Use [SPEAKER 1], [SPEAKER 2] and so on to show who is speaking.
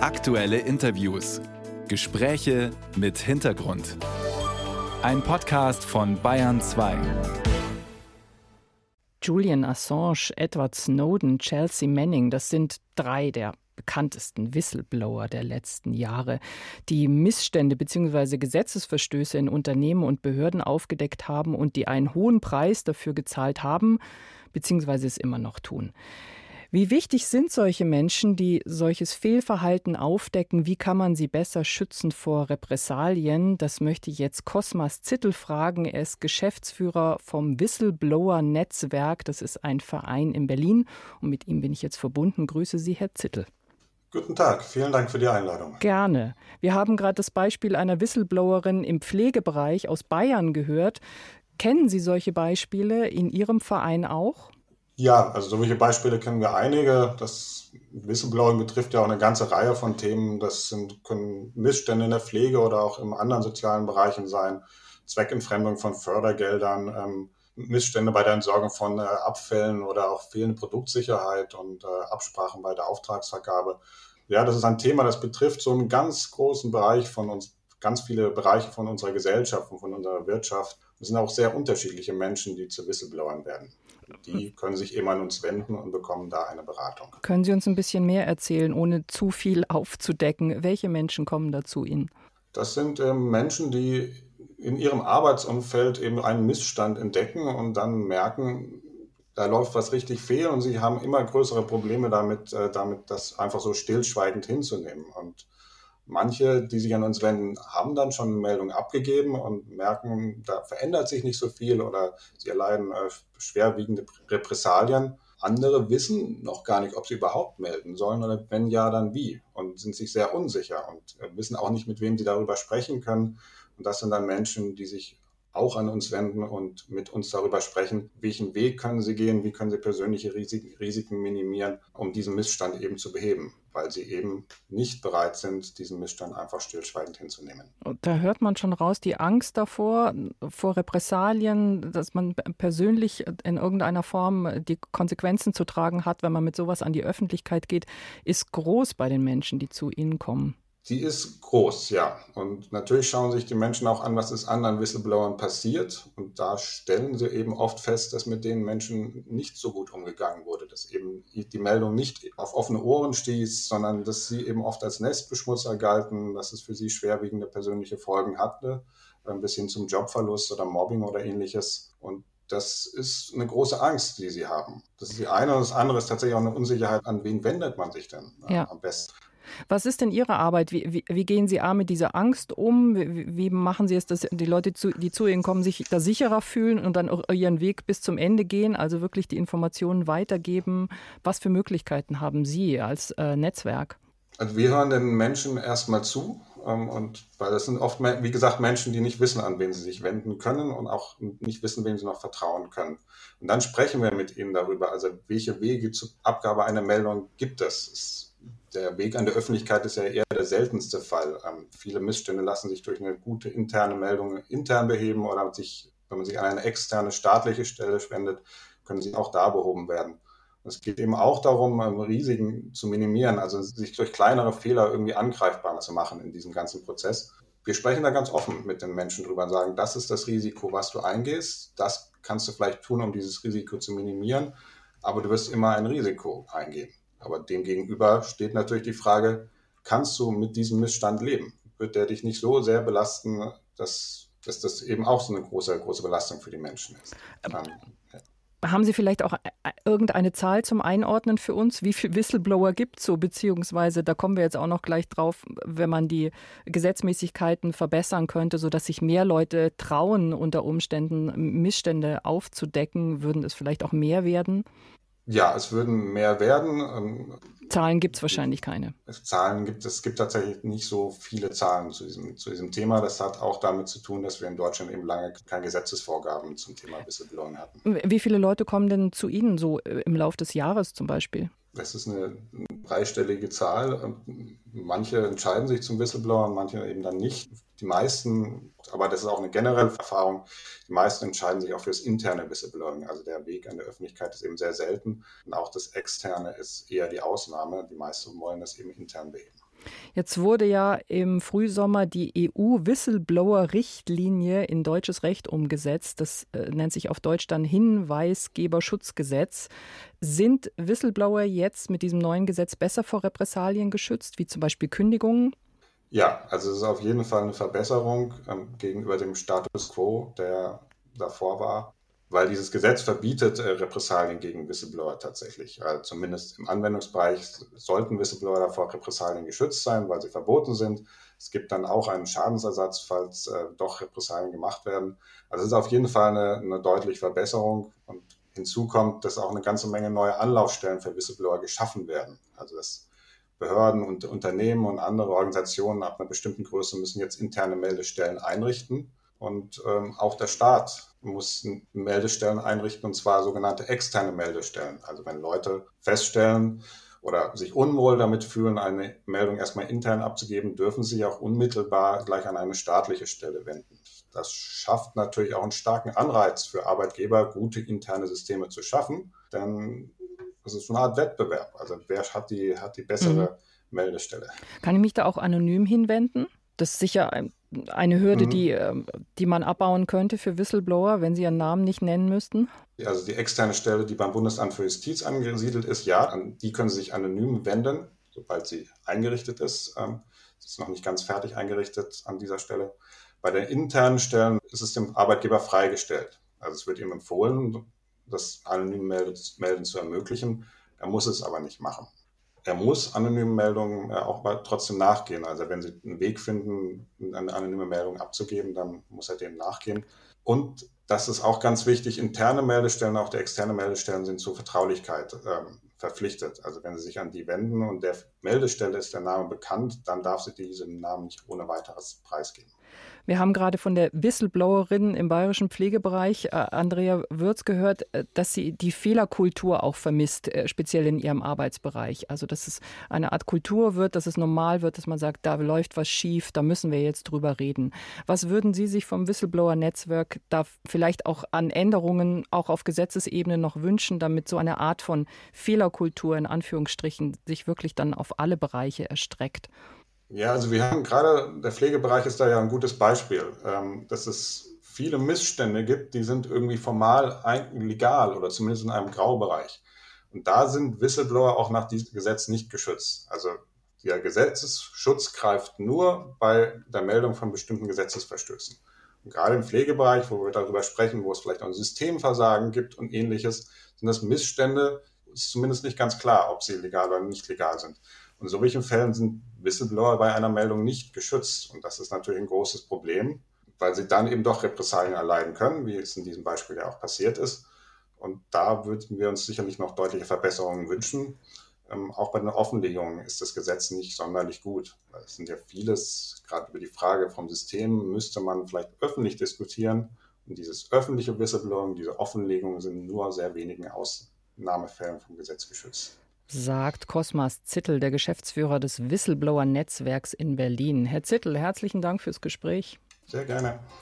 [SPEAKER 1] Aktuelle Interviews. Gespräche mit Hintergrund. Ein Podcast von Bayern 2.
[SPEAKER 2] Julian Assange, Edward Snowden, Chelsea Manning, das sind drei der bekanntesten Whistleblower der letzten Jahre, die Missstände bzw. Gesetzesverstöße in Unternehmen und Behörden aufgedeckt haben und die einen hohen Preis dafür gezahlt haben bzw. es immer noch tun. Wie wichtig sind solche Menschen, die solches Fehlverhalten aufdecken? Wie kann man sie besser schützen vor Repressalien? Das möchte ich jetzt Cosmas Zittel fragen. Er ist Geschäftsführer vom Whistleblower Netzwerk. Das ist ein Verein in Berlin. Und mit ihm bin ich jetzt verbunden. Grüße Sie, Herr Zittel.
[SPEAKER 3] Guten Tag, vielen Dank für die Einladung.
[SPEAKER 2] Gerne. Wir haben gerade das Beispiel einer Whistleblowerin im Pflegebereich aus Bayern gehört. Kennen Sie solche Beispiele in Ihrem Verein auch?
[SPEAKER 3] Ja, also solche Beispiele kennen wir einige. Das Whistleblowing betrifft ja auch eine ganze Reihe von Themen. Das sind, können Missstände in der Pflege oder auch in anderen sozialen Bereichen sein, Zweckentfremdung von Fördergeldern, ähm, Missstände bei der Entsorgung von äh, Abfällen oder auch fehlende Produktsicherheit und äh, Absprachen bei der Auftragsvergabe. Ja, das ist ein Thema, das betrifft so einen ganz großen Bereich von uns, ganz viele Bereiche von unserer Gesellschaft und von unserer Wirtschaft. Es sind auch sehr unterschiedliche Menschen, die zu Whistleblowern werden die können sich eben an uns wenden und bekommen da eine Beratung.
[SPEAKER 2] Können Sie uns ein bisschen mehr erzählen, ohne zu viel aufzudecken? Welche Menschen kommen da zu Ihnen?
[SPEAKER 3] Das sind ähm, Menschen, die in ihrem Arbeitsumfeld eben einen Missstand entdecken und dann merken, da läuft was richtig fehl und sie haben immer größere Probleme damit, äh, damit das einfach so stillschweigend hinzunehmen. Und Manche, die sich an uns wenden, haben dann schon eine Meldung abgegeben und merken, da verändert sich nicht so viel oder sie erleiden äh, schwerwiegende Repressalien. Andere wissen noch gar nicht, ob sie überhaupt melden sollen oder wenn ja, dann wie und sind sich sehr unsicher und äh, wissen auch nicht, mit wem sie darüber sprechen können. Und das sind dann Menschen, die sich auch an uns wenden und mit uns darüber sprechen, welchen Weg können sie gehen, wie können sie persönliche Risiken minimieren, um diesen Missstand eben zu beheben, weil sie eben nicht bereit sind, diesen Missstand einfach stillschweigend hinzunehmen.
[SPEAKER 2] Da hört man schon raus, die Angst davor, vor Repressalien, dass man persönlich in irgendeiner Form die Konsequenzen zu tragen hat, wenn man mit sowas an die Öffentlichkeit geht, ist groß bei den Menschen, die zu Ihnen kommen.
[SPEAKER 3] Die ist groß, ja. Und natürlich schauen sich die Menschen auch an, was ist anderen Whistleblowern passiert. Und da stellen sie eben oft fest, dass mit den Menschen nicht so gut umgegangen wurde, dass eben die Meldung nicht auf offene Ohren stieß, sondern dass sie eben oft als Nestbeschmutzer galten, dass es für sie schwerwiegende persönliche Folgen hatte, bis hin zum Jobverlust oder Mobbing oder ähnliches. Und das ist eine große Angst, die sie haben. Das ist die eine und das andere ist tatsächlich auch eine Unsicherheit, an wen wendet man sich denn äh, ja. am besten.
[SPEAKER 2] Was ist denn Ihre Arbeit? Wie, wie, wie gehen Sie A mit dieser Angst um? Wie, wie, machen Sie es, dass die Leute, die zu Ihnen kommen, sich da sicherer fühlen und dann auch ihren Weg bis zum Ende gehen, also wirklich die Informationen weitergeben? Was für Möglichkeiten haben Sie als äh, Netzwerk?
[SPEAKER 3] Also wir hören den Menschen erstmal zu ähm, und weil das sind oft, wie gesagt, Menschen, die nicht wissen, an wen sie sich wenden können und auch nicht wissen, wem sie noch vertrauen können. Und dann sprechen wir mit ihnen darüber, also welche Wege zur Abgabe einer Meldung gibt es. es der Weg an der Öffentlichkeit ist ja eher der seltenste Fall. Ähm, viele Missstände lassen sich durch eine gute interne Meldung intern beheben oder sich, wenn man sich an eine externe staatliche Stelle spendet, können sie auch da behoben werden. Es geht eben auch darum, ähm, Risiken zu minimieren, also sich durch kleinere Fehler irgendwie angreifbar zu machen in diesem ganzen Prozess. Wir sprechen da ganz offen mit den Menschen drüber und sagen, das ist das Risiko, was du eingehst. Das kannst du vielleicht tun, um dieses Risiko zu minimieren, aber du wirst immer ein Risiko eingehen. Aber demgegenüber steht natürlich die Frage, kannst du mit diesem Missstand leben? Wird der dich nicht so sehr belasten, dass, dass das eben auch so eine große, große Belastung für die Menschen ist? Ähm,
[SPEAKER 2] ja. Haben Sie vielleicht auch äh, irgendeine Zahl zum Einordnen für uns? Wie viele Whistleblower gibt es so? Beziehungsweise, da kommen wir jetzt auch noch gleich drauf, wenn man die Gesetzmäßigkeiten verbessern könnte, sodass sich mehr Leute trauen, unter Umständen Missstände aufzudecken, würden es vielleicht auch mehr werden?
[SPEAKER 3] Ja, es würden mehr werden. Ähm,
[SPEAKER 2] Zahlen gibt es wahrscheinlich keine.
[SPEAKER 3] Zahlen gibt es, gibt tatsächlich nicht so viele Zahlen zu diesem, zu diesem Thema. Das hat auch damit zu tun, dass wir in Deutschland eben lange keine Gesetzesvorgaben zum Thema Whistleblowing hatten.
[SPEAKER 2] Wie viele Leute kommen denn zu Ihnen so äh, im Laufe des Jahres zum Beispiel?
[SPEAKER 3] Das ist eine dreistellige Zahl. Manche entscheiden sich zum Whistleblower, manche eben dann nicht. Die meisten, aber das ist auch eine generelle Erfahrung, die meisten entscheiden sich auch für das interne Whistleblowing. Also der Weg an der Öffentlichkeit ist eben sehr selten und auch das externe ist eher die Ausnahme. Die meisten wollen das eben intern beheben.
[SPEAKER 2] Jetzt wurde ja im Frühsommer die EU-Whistleblower-Richtlinie in deutsches Recht umgesetzt. Das äh, nennt sich auf Deutsch dann Hinweisgeberschutzgesetz. Sind Whistleblower jetzt mit diesem neuen Gesetz besser vor Repressalien geschützt, wie zum Beispiel Kündigungen?
[SPEAKER 3] Ja, also es ist auf jeden Fall eine Verbesserung ähm, gegenüber dem Status quo, der davor war weil dieses Gesetz verbietet äh, Repressalien gegen Whistleblower tatsächlich. Also zumindest im Anwendungsbereich sollten Whistleblower davor Repressalien geschützt sein, weil sie verboten sind. Es gibt dann auch einen Schadensersatz, falls äh, doch Repressalien gemacht werden. Also es ist auf jeden Fall eine, eine deutliche Verbesserung. Und hinzu kommt, dass auch eine ganze Menge neue Anlaufstellen für Whistleblower geschaffen werden. Also dass Behörden und Unternehmen und andere Organisationen ab einer bestimmten Größe müssen jetzt interne Meldestellen einrichten. Und ähm, auch der Staat muss Meldestellen einrichten, und zwar sogenannte externe Meldestellen. Also wenn Leute feststellen oder sich unwohl damit fühlen, eine Meldung erstmal intern abzugeben, dürfen sie auch unmittelbar gleich an eine staatliche Stelle wenden. Das schafft natürlich auch einen starken Anreiz für Arbeitgeber, gute interne Systeme zu schaffen, denn es ist so eine Art Wettbewerb. Also wer hat die, hat die bessere mhm. Meldestelle?
[SPEAKER 2] Kann ich mich da auch anonym hinwenden? Das ist sicher eine Hürde, mhm. die, ähm, die man abbauen könnte für Whistleblower, wenn sie ihren Namen nicht nennen müssten?
[SPEAKER 3] Also die externe Stelle, die beim Bundesamt für Justiz angesiedelt ist, ja, an die können Sie sich anonym wenden, sobald sie eingerichtet ist. Ähm, sie ist noch nicht ganz fertig eingerichtet an dieser Stelle. Bei den internen Stellen ist es dem Arbeitgeber freigestellt. Also es wird ihm empfohlen, das anonyme Melden zu ermöglichen. Er muss es aber nicht machen er muss anonymen Meldungen äh, auch trotzdem nachgehen. Also wenn Sie einen Weg finden, eine anonyme Meldung abzugeben, dann muss er dem nachgehen. Und das ist auch ganz wichtig, interne Meldestellen, auch die externe Meldestellen sind zur Vertraulichkeit ähm, verpflichtet. Also wenn Sie sich an die wenden und der Meldestelle ist der Name bekannt, dann darf sie diesen Namen nicht ohne weiteres preisgeben.
[SPEAKER 2] Wir haben gerade von der Whistleblowerin im bayerischen Pflegebereich, äh, Andrea Würz, gehört, äh, dass sie die Fehlerkultur auch vermisst, äh, speziell in ihrem Arbeitsbereich. Also, dass es eine Art Kultur wird, dass es normal wird, dass man sagt, da läuft was schief, da müssen wir jetzt drüber reden. Was würden Sie sich vom Whistleblower-Netzwerk da vielleicht auch an Änderungen auch auf Gesetzesebene noch wünschen, damit so eine Art von Fehlerkultur in Anführungsstrichen sich wirklich dann auf alle Bereiche erstreckt?
[SPEAKER 3] Ja, also wir haben gerade, der Pflegebereich ist da ja ein gutes Beispiel, ähm, dass es viele Missstände gibt, die sind irgendwie formal legal oder zumindest in einem Graubereich. Und da sind Whistleblower auch nach diesem Gesetz nicht geschützt. Also der Gesetzesschutz greift nur bei der Meldung von bestimmten Gesetzesverstößen. Und gerade im Pflegebereich, wo wir darüber sprechen, wo es vielleicht auch ein Systemversagen gibt und ähnliches, sind das Missstände, ist zumindest nicht ganz klar, ob sie legal oder nicht legal sind. Und in solchen Fällen sind Whistleblower bei einer Meldung nicht geschützt. Und das ist natürlich ein großes Problem, weil sie dann eben doch Repressalien erleiden können, wie es in diesem Beispiel ja auch passiert ist. Und da würden wir uns sicherlich noch deutliche Verbesserungen wünschen. Ähm, auch bei den Offenlegungen ist das Gesetz nicht sonderlich gut. Es sind ja vieles, gerade über die Frage vom System, müsste man vielleicht öffentlich diskutieren. Und dieses öffentliche Whistleblowing, diese Offenlegungen sind nur sehr wenigen Ausnahmefällen vom Gesetz geschützt
[SPEAKER 2] sagt Cosmas Zittel, der Geschäftsführer des Whistleblower-Netzwerks in Berlin. Herr Zittel, herzlichen Dank fürs Gespräch.
[SPEAKER 3] Sehr gerne.